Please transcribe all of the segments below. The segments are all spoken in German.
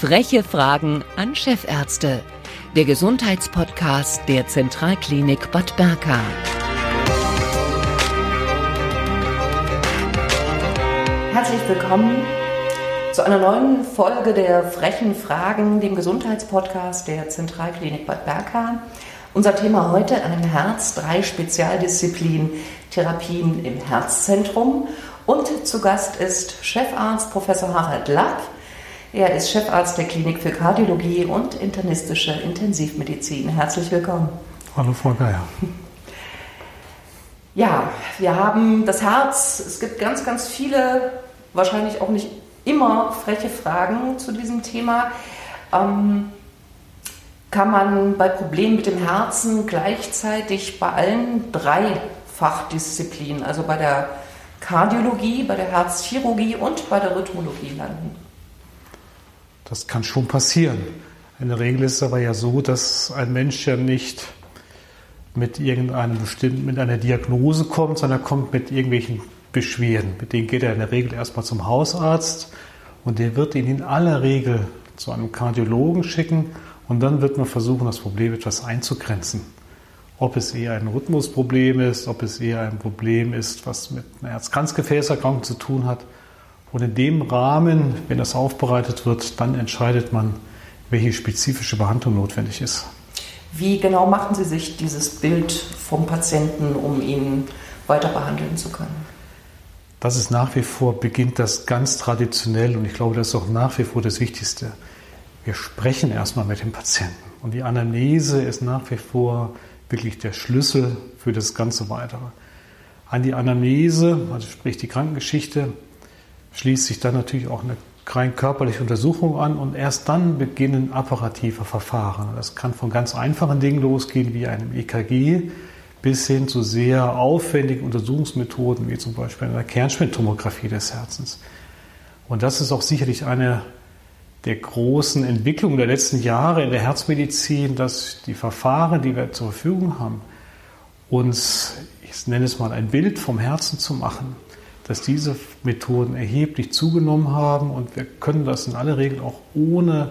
Freche Fragen an Chefärzte. Der Gesundheitspodcast der Zentralklinik Bad Berka. Herzlich willkommen zu einer neuen Folge der Frechen Fragen, dem Gesundheitspodcast der Zentralklinik Bad Berka. Unser Thema heute ein Herz, drei Spezialdisziplinen, Therapien im Herzzentrum. Und zu Gast ist Chefarzt Professor Harald Lapp. Er ist Chefarzt der Klinik für Kardiologie und internistische Intensivmedizin. Herzlich willkommen. Hallo Frau Geier. Ja, wir haben das Herz. Es gibt ganz, ganz viele, wahrscheinlich auch nicht immer freche Fragen zu diesem Thema. Ähm, kann man bei Problemen mit dem Herzen gleichzeitig bei allen drei Fachdisziplinen, also bei der Kardiologie, bei der Herzchirurgie und bei der Rhythmologie landen? Das kann schon passieren. In der Regel ist es aber ja so, dass ein Mensch ja nicht mit irgendeinem bestimmten, mit einer Diagnose kommt, sondern kommt mit irgendwelchen Beschwerden. Mit denen geht er in der Regel erstmal zum Hausarzt und der wird ihn in aller Regel zu einem Kardiologen schicken und dann wird man versuchen, das Problem etwas einzugrenzen. Ob es eher ein Rhythmusproblem ist, ob es eher ein Problem ist, was mit einer Herz-Kranzgefäßerkrankung zu tun hat. Und in dem Rahmen, wenn das aufbereitet wird, dann entscheidet man, welche spezifische Behandlung notwendig ist. Wie genau machen Sie sich dieses Bild vom Patienten, um ihn weiter behandeln zu können? Das ist nach wie vor, beginnt das ganz traditionell und ich glaube, das ist auch nach wie vor das Wichtigste wir sprechen erstmal mit dem Patienten. Und die Anamnese ist nach wie vor wirklich der Schlüssel für das ganze Weitere. An die Anamnese, also sprich die Krankengeschichte, schließt sich dann natürlich auch eine rein körperliche Untersuchung an und erst dann beginnen apparative Verfahren. Das kann von ganz einfachen Dingen losgehen wie einem EKG bis hin zu sehr aufwendigen Untersuchungsmethoden wie zum Beispiel einer Kernspintomographie des Herzens. Und das ist auch sicherlich eine der großen Entwicklung der letzten Jahre in der Herzmedizin, dass die Verfahren, die wir zur Verfügung haben, uns, ich nenne es mal, ein Bild vom Herzen zu machen, dass diese Methoden erheblich zugenommen haben und wir können das in aller Regel auch ohne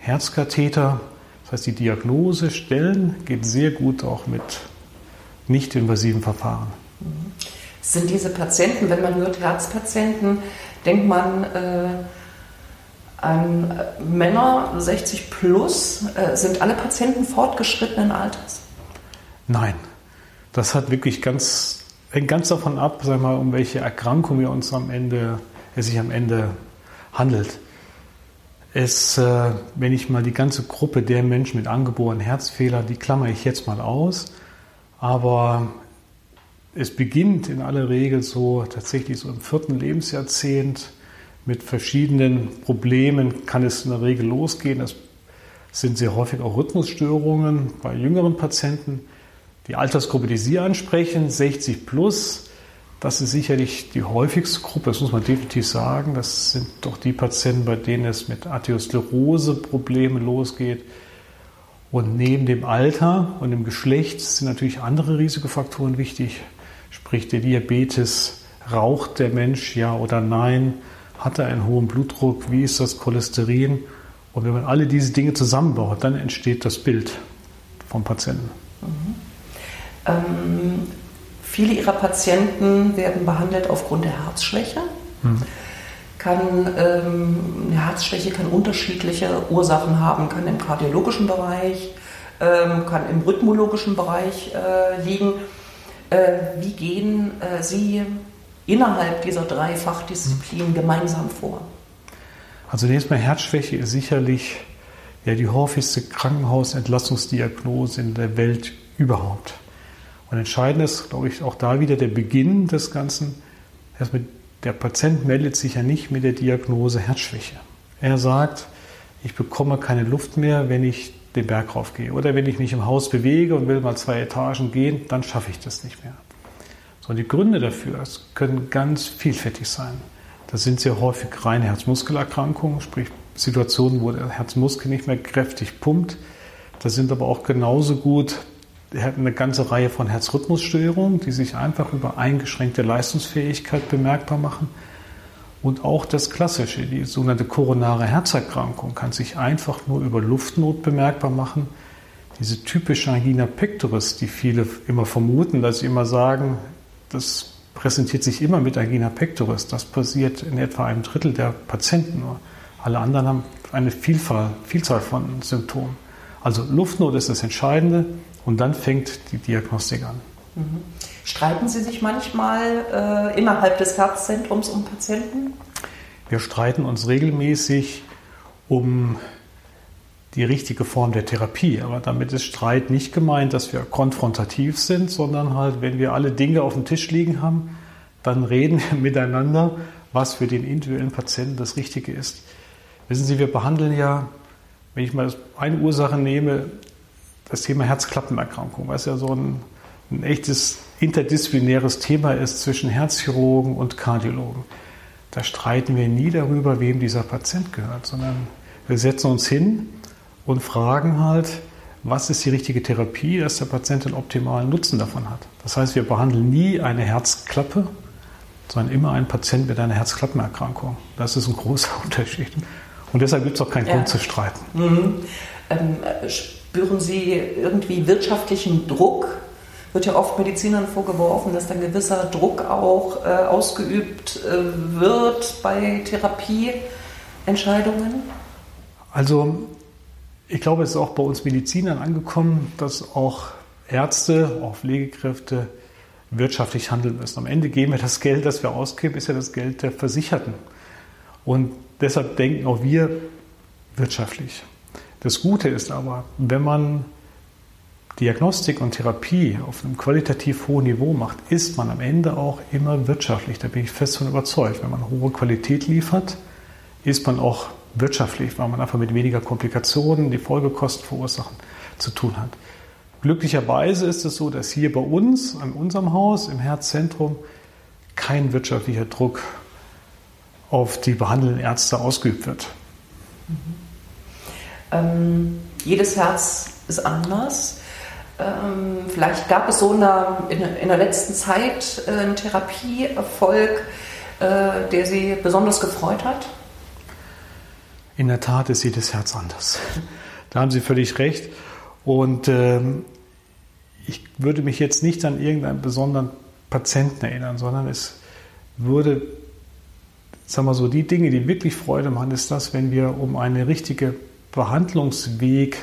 Herzkatheter, das heißt die Diagnose stellen, geht sehr gut auch mit nicht invasiven Verfahren. Sind diese Patienten, wenn man hört Herzpatienten, denkt man, äh ähm, Männer 60 plus, äh, sind alle Patienten fortgeschrittenen Alters? Nein, das hat wirklich ganz, hängt ganz davon ab, sag mal, um welche Erkrankung wir uns am Ende, es sich am Ende handelt. Es, äh, wenn ich mal die ganze Gruppe der Menschen mit angeborenen Herzfehlern, die klammer ich jetzt mal aus, aber es beginnt in aller Regel so tatsächlich so im vierten Lebensjahrzehnt mit verschiedenen Problemen kann es in der Regel losgehen. Das sind sehr häufig auch Rhythmusstörungen bei jüngeren Patienten. Die Altersgruppe, die Sie ansprechen, 60 plus, das ist sicherlich die häufigste Gruppe, das muss man definitiv sagen. Das sind doch die Patienten, bei denen es mit Arteriosklerose-Problemen losgeht. Und neben dem Alter und dem Geschlecht sind natürlich andere Risikofaktoren wichtig, sprich der Diabetes, raucht der Mensch ja oder nein, hat er einen hohen Blutdruck? Wie ist das Cholesterin? Und wenn man alle diese Dinge zusammenbaut, dann entsteht das Bild vom Patienten. Mhm. Ähm, viele Ihrer Patienten werden behandelt aufgrund der Herzschwäche. Mhm. Kann, ähm, eine Herzschwäche kann unterschiedliche Ursachen haben, kann im kardiologischen Bereich, ähm, kann im rhythmologischen Bereich äh, liegen. Äh, wie gehen äh, Sie innerhalb dieser drei Fachdisziplinen gemeinsam vor? Also zunächst mal Herzschwäche ist sicherlich ja, die häufigste Krankenhausentlassungsdiagnose in der Welt überhaupt. Und entscheidend ist, glaube ich, auch da wieder der Beginn des Ganzen. Erstmal, der Patient meldet sich ja nicht mit der Diagnose Herzschwäche. Er sagt, ich bekomme keine Luft mehr, wenn ich den Berg raufgehe. Oder wenn ich mich im Haus bewege und will mal zwei Etagen gehen, dann schaffe ich das nicht mehr. So, die Gründe dafür können ganz vielfältig sein. Das sind sehr häufig reine Herzmuskelerkrankungen, sprich Situationen, wo der Herzmuskel nicht mehr kräftig pumpt. Das sind aber auch genauso gut eine ganze Reihe von Herzrhythmusstörungen, die sich einfach über eingeschränkte Leistungsfähigkeit bemerkbar machen. Und auch das Klassische, die sogenannte koronare Herzerkrankung, kann sich einfach nur über Luftnot bemerkbar machen. Diese typische Angina pectoris, die viele immer vermuten, dass sie immer sagen, das präsentiert sich immer mit Angina pectoris. Das passiert in etwa einem Drittel der Patienten nur. Alle anderen haben eine Vielfalt, Vielzahl von Symptomen. Also Luftnot ist das Entscheidende und dann fängt die Diagnostik an. Mhm. Streiten Sie sich manchmal äh, innerhalb des Herzzentrums um Patienten? Wir streiten uns regelmäßig um die richtige Form der Therapie. Aber damit ist Streit nicht gemeint, dass wir konfrontativ sind, sondern halt, wenn wir alle Dinge auf dem Tisch liegen haben, dann reden wir miteinander, was für den individuellen Patienten das Richtige ist. Wissen Sie, wir behandeln ja, wenn ich mal eine Ursache nehme, das Thema Herzklappenerkrankung, was ja so ein, ein echtes interdisziplinäres Thema ist zwischen Herzchirurgen und Kardiologen. Da streiten wir nie darüber, wem dieser Patient gehört, sondern wir setzen uns hin und fragen halt, was ist die richtige Therapie, dass der Patient den optimalen Nutzen davon hat. Das heißt, wir behandeln nie eine Herzklappe, sondern immer einen Patient mit einer Herzklappenerkrankung. Das ist ein großer Unterschied. Und deshalb gibt es auch keinen ja. Grund zu streiten. Mhm. Ähm, spüren Sie irgendwie wirtschaftlichen Druck? Wird ja oft Medizinern vorgeworfen, dass dann gewisser Druck auch äh, ausgeübt äh, wird bei Therapieentscheidungen? Also ich glaube, es ist auch bei uns Medizinern angekommen, dass auch Ärzte, auch Pflegekräfte wirtschaftlich handeln müssen. Am Ende geben wir das Geld, das wir ausgeben, ist ja das Geld der Versicherten. Und deshalb denken auch wir wirtschaftlich. Das Gute ist aber, wenn man Diagnostik und Therapie auf einem qualitativ hohen Niveau macht, ist man am Ende auch immer wirtschaftlich. Da bin ich fest von überzeugt. Wenn man hohe Qualität liefert, ist man auch wirtschaftlich, weil man einfach mit weniger Komplikationen, die Folgekosten verursachen, zu tun hat. Glücklicherweise ist es so, dass hier bei uns, an unserem Haus, im Herzzentrum, kein wirtschaftlicher Druck auf die behandelnden Ärzte ausgeübt wird. Mhm. Ähm, jedes Herz ist anders. Ähm, vielleicht gab es so in der, in, in der letzten Zeit äh, einen Therapieerfolg, äh, der Sie besonders gefreut hat? In der Tat ist jedes Herz anders. Da haben Sie völlig recht. Und ähm, ich würde mich jetzt nicht an irgendeinen besonderen Patienten erinnern, sondern es würde, sagen wir so, die Dinge, die wirklich Freude machen, ist das, wenn wir um einen richtigen Behandlungsweg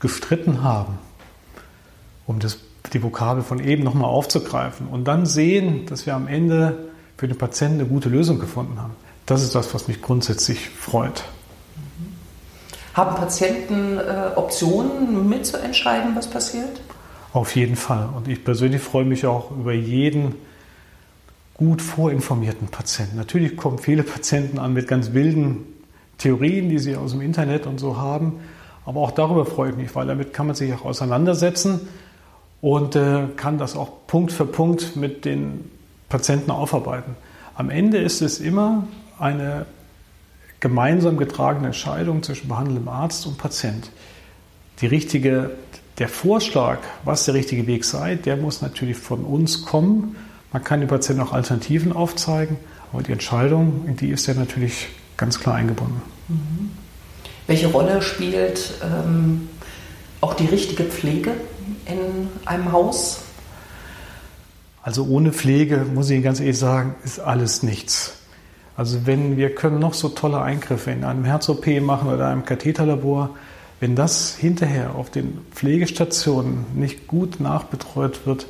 gestritten haben, um das, die Vokabel von eben nochmal aufzugreifen und dann sehen, dass wir am Ende für den Patienten eine gute Lösung gefunden haben. Das ist das, was mich grundsätzlich freut. Haben Patienten äh, Optionen mitzuentscheiden, was passiert? Auf jeden Fall. Und ich persönlich freue mich auch über jeden gut vorinformierten Patienten. Natürlich kommen viele Patienten an mit ganz wilden Theorien, die sie aus dem Internet und so haben. Aber auch darüber freue ich mich, weil damit kann man sich auch auseinandersetzen und äh, kann das auch Punkt für Punkt mit den Patienten aufarbeiten. Am Ende ist es immer eine gemeinsam getragene Entscheidung zwischen behandelndem Arzt und Patient. Die richtige, der Vorschlag, was der richtige Weg sei, der muss natürlich von uns kommen. Man kann dem Patienten auch Alternativen aufzeigen, aber die Entscheidung, die ist er natürlich ganz klar eingebunden. Mhm. Welche Rolle spielt ähm, auch die richtige Pflege in einem Haus? Also ohne Pflege, muss ich ganz ehrlich sagen, ist alles nichts. Also wenn wir können noch so tolle Eingriffe in einem Herz-OP machen oder einem Katheterlabor, wenn das hinterher auf den Pflegestationen nicht gut nachbetreut wird,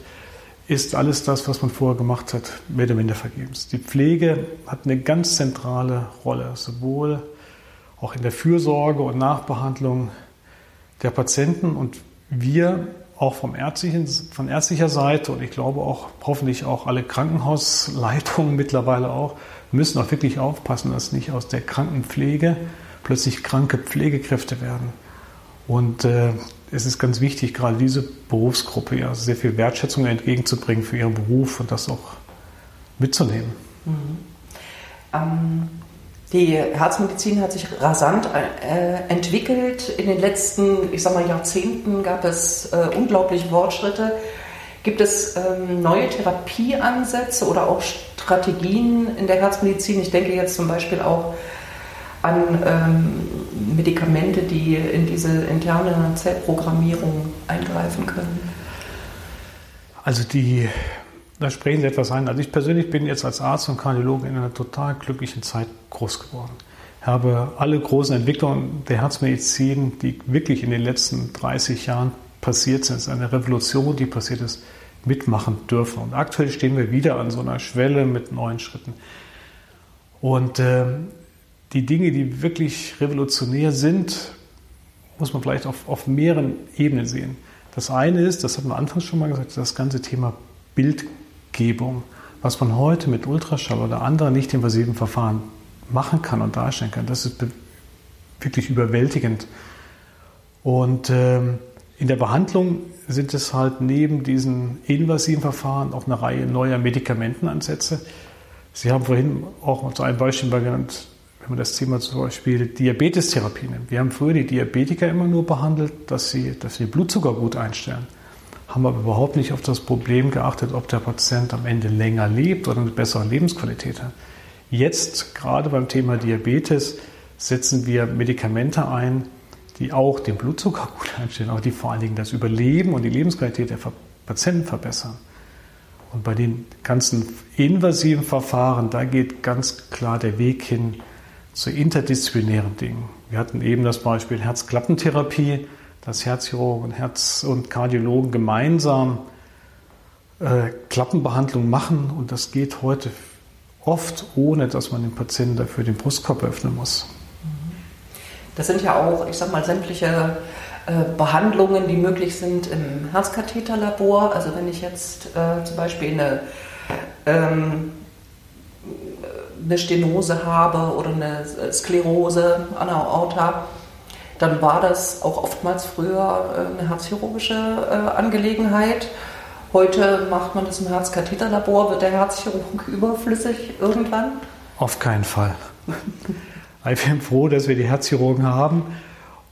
ist alles das, was man vorher gemacht hat, mehr oder minder vergebens. Die Pflege hat eine ganz zentrale Rolle, sowohl auch in der Fürsorge und Nachbehandlung der Patienten und wir auch vom ärztlichen, von ärztlicher Seite und ich glaube auch hoffentlich auch alle Krankenhausleitungen mittlerweile auch, müssen auch wirklich aufpassen, dass nicht aus der Krankenpflege plötzlich kranke Pflegekräfte werden. Und äh, es ist ganz wichtig, gerade diese Berufsgruppe ja sehr viel Wertschätzung entgegenzubringen für ihren Beruf und das auch mitzunehmen. Mhm. Ähm, die Herzmedizin hat sich rasant äh, entwickelt. In den letzten, ich sag mal, Jahrzehnten gab es äh, unglaubliche Fortschritte Gibt es ähm, neue Therapieansätze oder auch Strategien in der Herzmedizin? Ich denke jetzt zum Beispiel auch an ähm, Medikamente, die in diese interne Zellprogrammierung eingreifen können. Also die, da sprechen Sie etwas ein. Also ich persönlich bin jetzt als Arzt und Kardiologe in einer total glücklichen Zeit groß geworden. Ich habe alle großen Entwicklungen der Herzmedizin, die wirklich in den letzten 30 Jahren passiert sind, es ist eine Revolution, die passiert ist, mitmachen dürfen. Und aktuell stehen wir wieder an so einer Schwelle mit neuen Schritten. Und äh, die Dinge, die wirklich revolutionär sind, muss man vielleicht auf, auf mehreren Ebenen sehen. Das eine ist, das hat man anfangs schon mal gesagt, das ganze Thema Bildgebung, was man heute mit Ultraschall oder anderen nicht invasiven Verfahren machen kann und darstellen kann. Das ist wirklich überwältigend. Und ähm, in der Behandlung sind es halt neben diesen invasiven Verfahren auch eine Reihe neuer Medikamentenansätze. Sie haben vorhin auch zu einem Beispiel genannt, wenn man das Thema zum Beispiel Diabetestherapie nimmt. Wir haben früher die Diabetiker immer nur behandelt, dass sie, dass sie Blutzucker gut einstellen. Haben aber überhaupt nicht auf das Problem geachtet, ob der Patient am Ende länger lebt oder eine bessere Lebensqualität hat. Jetzt, gerade beim Thema Diabetes, setzen wir Medikamente ein, die auch den Blutzucker gut einstellen, aber die vor allen Dingen das Überleben und die Lebensqualität der Patienten verbessern. Und bei den ganzen invasiven Verfahren, da geht ganz klar der Weg hin zu interdisziplinären Dingen. Wir hatten eben das Beispiel Herzklappentherapie, dass Herzchirurgen und Herz- und Kardiologen gemeinsam äh, Klappenbehandlung machen und das geht heute oft ohne, dass man den Patienten dafür den Brustkorb öffnen muss. Das sind ja auch, ich sag mal, sämtliche äh, Behandlungen, die möglich sind im Herzkatheterlabor. Also wenn ich jetzt äh, zum Beispiel eine ähm, eine Stenose habe oder eine Sklerose an der Aorta, dann war das auch oftmals früher äh, eine herzchirurgische äh, Angelegenheit. Heute macht man das im Herzkatheterlabor. Wird der Herzchirurg überflüssig irgendwann? Auf keinen Fall. ich bin froh, dass wir die Herzchirurgen haben.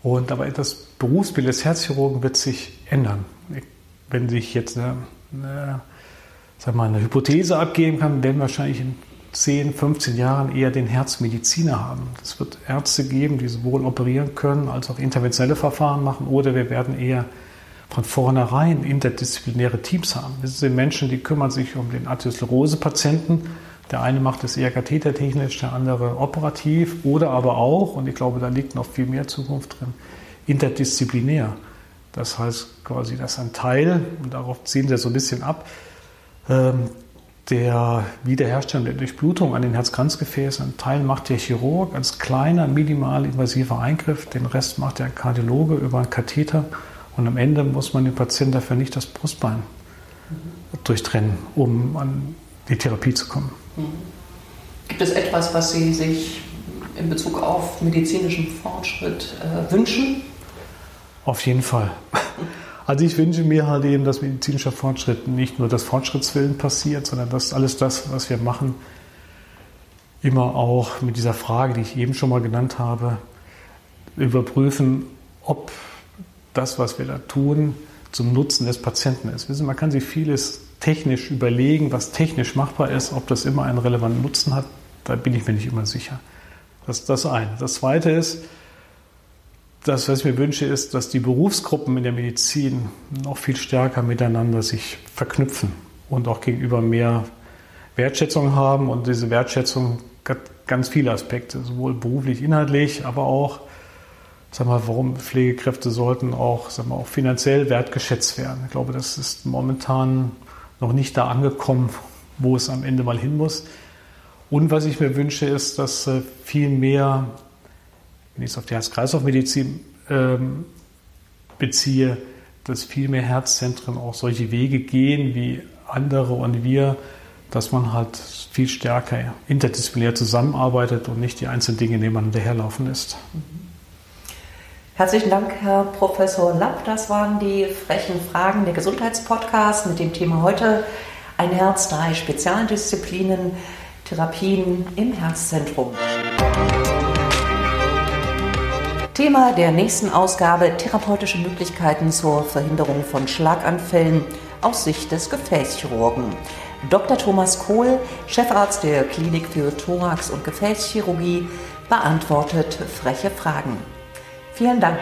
Und aber das Berufsbild des Herzchirurgen wird sich ändern. Wenn sich jetzt eine, eine, sag mal, eine Hypothese abgeben kann, werden wahrscheinlich in 10, 15 Jahren eher den Herzmediziner haben. Es wird Ärzte geben, die sowohl operieren können als auch interventionelle Verfahren machen oder wir werden eher von vornherein interdisziplinäre Teams haben. Das sind Menschen, die kümmern sich um den Arteriosklerose-Patienten. Der eine macht es eher kathetertechnisch, der andere operativ oder aber auch, und ich glaube, da liegt noch viel mehr Zukunft drin, interdisziplinär. Das heißt quasi, dass ein Teil, und darauf ziehen wir so ein bisschen ab, ähm, der Wiederherstellung der Durchblutung an den Herzkranzgefäßen. Ein Teil macht der Chirurg als kleiner, minimal invasiver Eingriff, den Rest macht der Kardiologe über einen Katheter und am Ende muss man dem Patienten dafür nicht das Brustbein durchtrennen, um an die Therapie zu kommen. Gibt es etwas, was Sie sich in Bezug auf medizinischen Fortschritt äh, wünschen? Auf jeden Fall. Also ich wünsche mir halt eben, dass medizinischer Fortschritt nicht nur das Fortschrittswillen passiert, sondern dass alles das, was wir machen, immer auch mit dieser Frage, die ich eben schon mal genannt habe, überprüfen, ob das, was wir da tun, zum Nutzen des Patienten ist. Wissen, man kann sich vieles technisch überlegen, was technisch machbar ist, ob das immer einen relevanten Nutzen hat, da bin ich mir nicht immer sicher. Das ist das eine. Das zweite ist, das, was ich mir wünsche, ist, dass die Berufsgruppen in der Medizin noch viel stärker miteinander sich verknüpfen und auch gegenüber mehr Wertschätzung haben. Und diese Wertschätzung hat ganz viele Aspekte, sowohl beruflich, inhaltlich, aber auch, sag mal, warum Pflegekräfte sollten auch, sag mal, auch finanziell wertgeschätzt werden. Ich glaube, das ist momentan noch nicht da angekommen, wo es am Ende mal hin muss. Und was ich mir wünsche, ist, dass äh, viel mehr wenn ich es auf die Herz-Kreislauf-Medizin ähm, beziehe, dass viel mehr Herzzentren auch solche Wege gehen wie andere und wir, dass man halt viel stärker interdisziplinär zusammenarbeitet und nicht die einzelnen Dinge nebeneinander herlaufen lässt. Herzlichen Dank, Herr Professor Lapp. Das waren die frechen Fragen der Gesundheitspodcast mit dem Thema heute ein Herz, drei Spezialdisziplinen, Therapien im Herzzentrum. Thema der nächsten Ausgabe therapeutische Möglichkeiten zur Verhinderung von Schlaganfällen aus Sicht des Gefäßchirurgen. Dr. Thomas Kohl, Chefarzt der Klinik für Thorax- und Gefäßchirurgie, beantwortet freche Fragen. Vielen Dank.